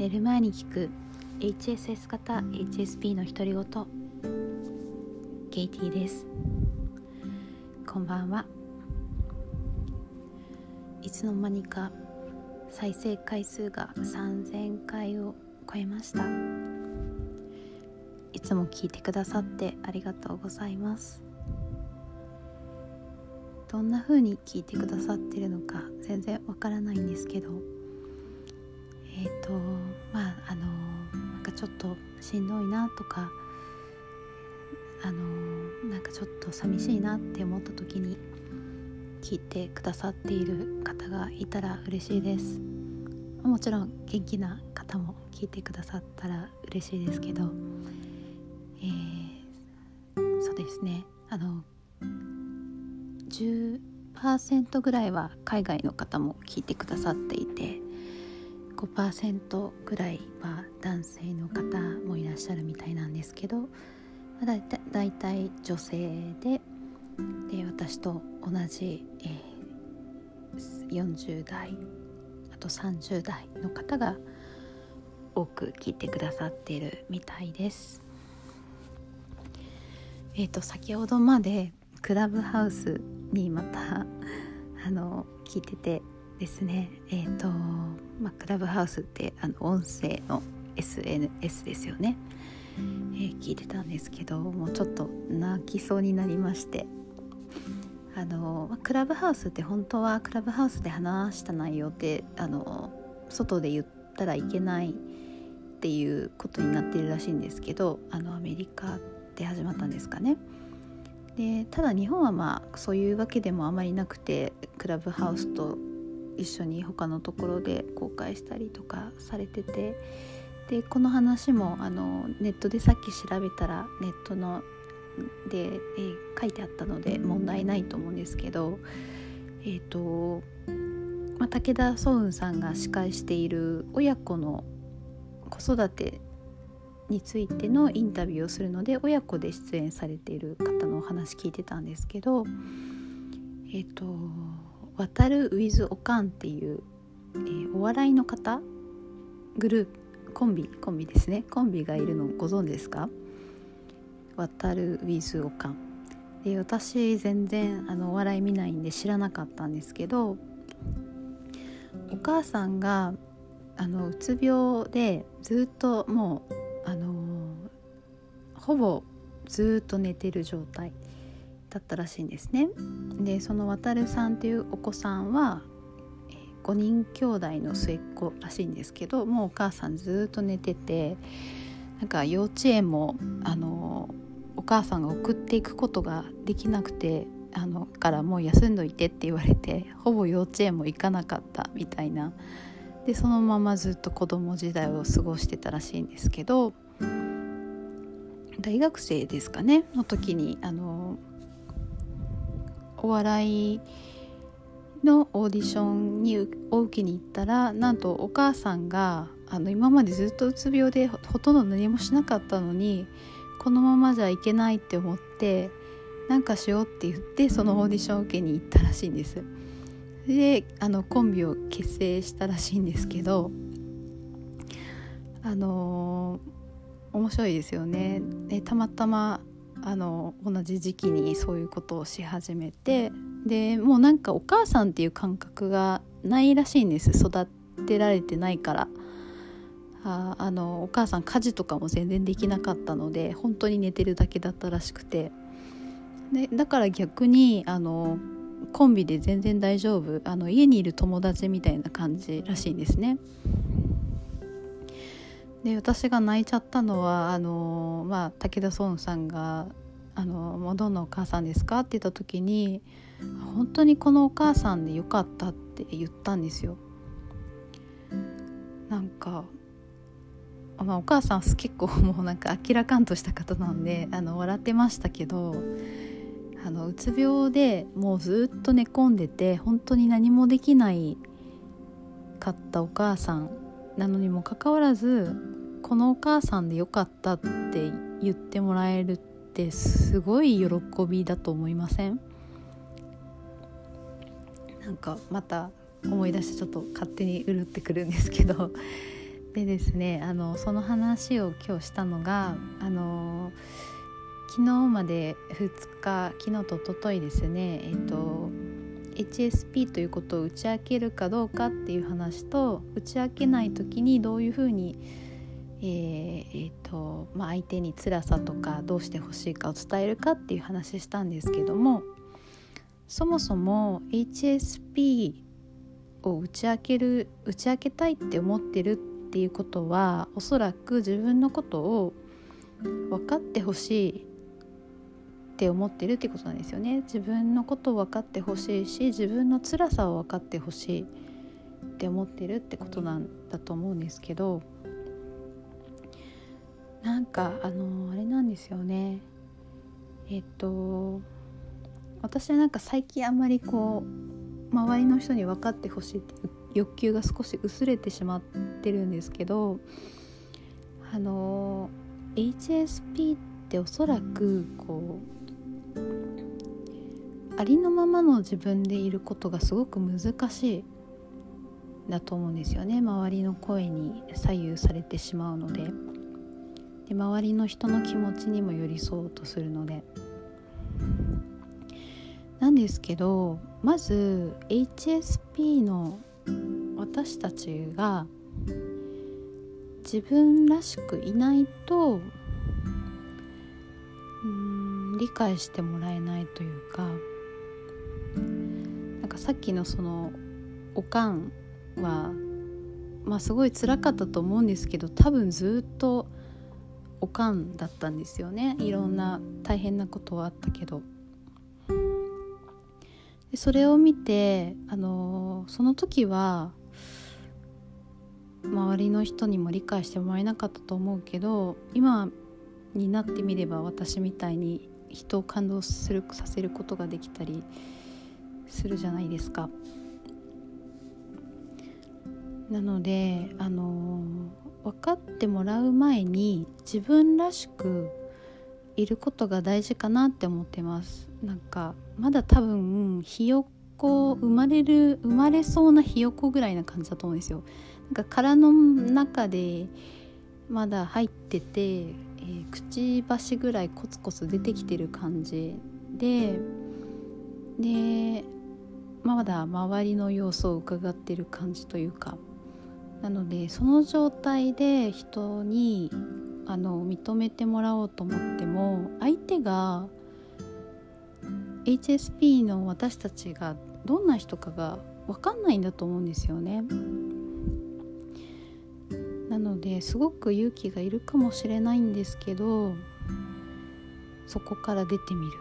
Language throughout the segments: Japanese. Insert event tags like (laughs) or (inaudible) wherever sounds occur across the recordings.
寝る前に聞く。HSS 型 HSP の独り言。ケイティです。こんばんは。いつの間にか再生回数が3000回を超えました。いつも聞いてくださってありがとうございます。どんな風に聞いてくださってるのか全然わからないんですけど。えっ、ー、とまああのなんかちょっとしんどいなとかあのなんかちょっと寂しいなって思った時に聞いてくださっている方がいたら嬉しいです。もちろん元気な方も聞いてくださったら嬉しいですけど、えー、そうですね。あの10%ぐらいは海外の方も聞いてくださっていて5%ぐらいは男性の方もいらっしゃるみたいなんですけどだいただいたい女性でで私と同じ、えー、40代あと30代の方が多く聞いてくださっているみたいです。えーと、先ほどまでクラブハウスにまた (laughs) あの聞いててですね。えっ、ー、とまあクラブハウスってあの音声の SNS ですよね、えー、聞いてたんですけどもうちょっと泣きそうになりまして。あの、まあ、クラブハウスって本当はクラブハウスで話した内容ってあの外で言ったらいけないっていうことになってるらしいんですけどあのアメリカで始まったんですかね。でただ日本はまあそういうわけでもあまりなくてクラブハウスと一緒に他のところで公開したりとかされててでこの話もあのネットでさっき調べたらネットので、えー、書いてあったので問題ないと思うんですけどえっ、ー、と、まあ、武田壮雲さんが司会している親子の子育てについてのインタビューをするので親子で出演されている方のお話聞いてたんですけどえっ、ー、と渡るウィズオカンっていう、えー、お笑いの方グループコンビコンビですね。コンビがいるのご存知ですか渡るウィズオカンで私全然あのお笑い見ないんで知らなかったんですけどお母さんがあのうつ病でずっともうあのほぼずっと寝てる状態。だったらしいんですね。でその渡さんっていうお子さんは5人兄弟の末っ子らしいんですけどもうお母さんずっと寝ててなんか幼稚園もあのお母さんが送っていくことができなくてあのからもう休んどいてって言われてほぼ幼稚園も行かなかったみたいなでそのままずっと子供時代を過ごしてたらしいんですけど大学生ですかねの時にあのお笑いのオーディションにを受けに行ったらなんとお母さんがあの今までずっとうつ病でほとんど何もしなかったのにこのままじゃいけないって思ってなんかしようって言ってそのオーディションを受けに行ったらしいんです。であのコンビを結成したらしいんですけどあのー、面白いですよね。でたまたまあの同じ時期にそういうことをし始めてでもうなんかお母さんっていう感覚がないらしいんです。育てられてないから。ああのお母さん家事とかも全然できなかったので本当に寝てるだけだったらしくて。でだから逆にあのコンビで全然大丈夫。あの家にいる友達みたいな感じらしいんですね。で私が泣いちゃったのはあの、まあ、武田壮さんが「あのもうどんなお母さんですか?」って言った時に「本当にこのお母さんでよかった」って言ったんですよ。なんかまあ、お母さん結構もうなんか明らかんとした方なんであの笑ってましたけどあのうつ病でもうずっと寝込んでて本当に何もできないかったお母さんなのにもかかわらずこのお母さんでよかったって言ってもらえるってすごい喜びだと思いません？なんかまた思い出してちょっと勝手にうるってくるんですけど。(laughs) でですねあのその話を今日したのがあの昨日まで2日昨日と一昨日ですねえっ、と HSP ということを打ち明けるかどうかっていう話と打ち明けない時にどういうふうに、えーえーとまあ、相手に辛さとかどうしてほしいかを伝えるかっていう話したんですけどもそもそも HSP を打ち明ける打ち明けたいって思ってるっていうことはおそらく自分のことを分かってほしいって思ってるってことなんですよね。自分のことを分かってほしいし自分の辛さを分かってほしいって思ってるってことなんだと思うんですけどなんかあのあれなんですよね。えっと私はなんか最近あんまりこう周りの人に分かってほしいって欲求が少し薄れてしまってるんですけどあの HSP っておそらくこうありのままの自分でいることがすごく難しいだと思うんですよね。周りの声に左右されてしまうので。で周りの人の気持ちにも寄り添おうとするので。なんですけどまず HSP の私たちが自分らしくいないとうん理解してもらえないというかなんかさっきのそのおかんはまあすごい辛かったと思うんですけど多分ずっとおかんだったんですよねいろんな大変なことはあったけど。でそれを見てあのその時は周りの人にも理解してもらえなかったと思うけど今になってみれば私みたいに人を感動するさせることができたりするじゃないですか。なのであの分かってもらう前に自分らしくいることが大事かなって思ってます。なんかまだ多分ひよこ生まれる生まれそうなひよこぐらいな感じだと思うんですよ。なんか殻の中でまだ入ってて、えー、くちばしぐらいコツコツ出てきてる感じ。ででまだ周りの様子を伺ってる感じというか。なのでその状態で人にあの認めてもらおうと思っても相手が HSP の私たちがどんな人かが分かんないんだと思うんですよね。なのですごく勇気がいるかもしれないんですけどそこから出てみる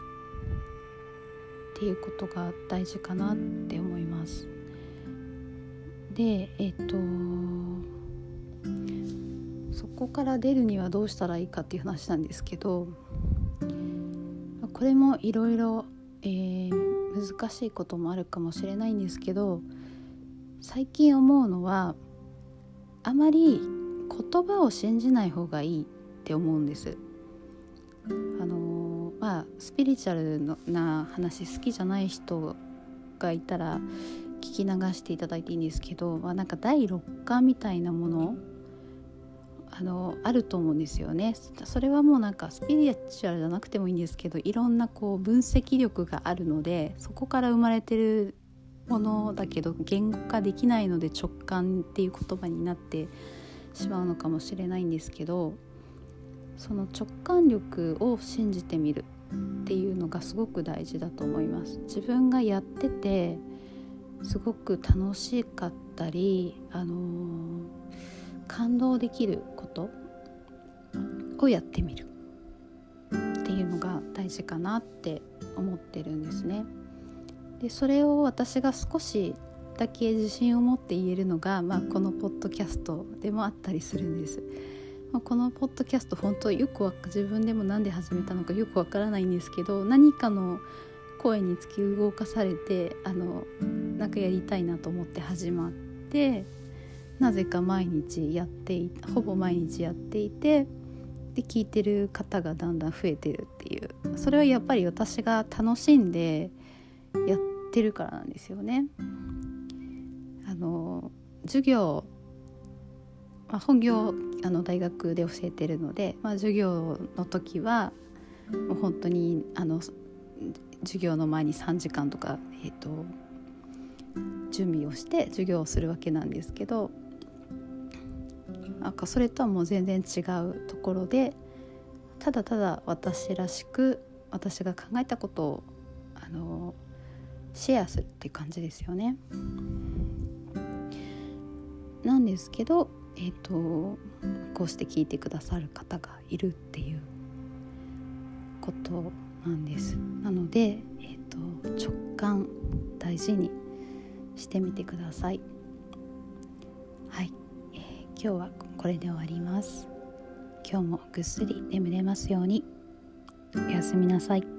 っていうことが大事かなって思います。でえっ、とこから出るにはどうしたらいいかっていう話なんですけどこれもいろいろ難しいこともあるかもしれないんですけど最近思うのはあまり言葉を信じない方がいいって思うんです。あのまあスピリチュアルな話好きじゃない人がいたら聞き流していただいていいんですけど、まあ、なんか第六感みたいなものあのあると思うんですよね。それはもうなんかスピリチュアルじゃなくてもいいんですけどいろんなこう分析力があるのでそこから生まれてるものだけど言語化できないので直感っていう言葉になってしまうのかもしれないんですけどその直感力を信じてみるっていうのがすごく大事だと思います。自分がやっててすごく楽しかったりあのー感動できることをやってみるっていうのが大事かなって思ってるんですね。でそれを私が少しだけ自信を持って言えるのが、まあ、このポッドキャストでもあったりするんです。ま、このポッドキャスト本当よく自分でも何で始めたのかよくわからないんですけど何かの声に突き動かされてあのなんかやりたいなと思って始まってなぜか毎日やっていほぼ毎日やっていてで聞いてる方がだんだん増えてるっていうそれはやっぱり私が楽しんでやってるからなんですよね。あの授業まあ、本業あの大学で教えてるので、まあ、授業の時はもう本当にあの授業の前に3時間とか、えーと、準備をして授業をするわけなんですけどなんかそれとはもう全然違うところでただただ私らしく私が考えたことをあのシェアするって感じですよね。なんですけど、えーと、こうして聞いてくださる方がいるっていうことなんです。なので、えーと、直感大事にしてみてください。はい、えー、今日はこれで終わります。今日もぐっすり眠れますように。おやすみなさい。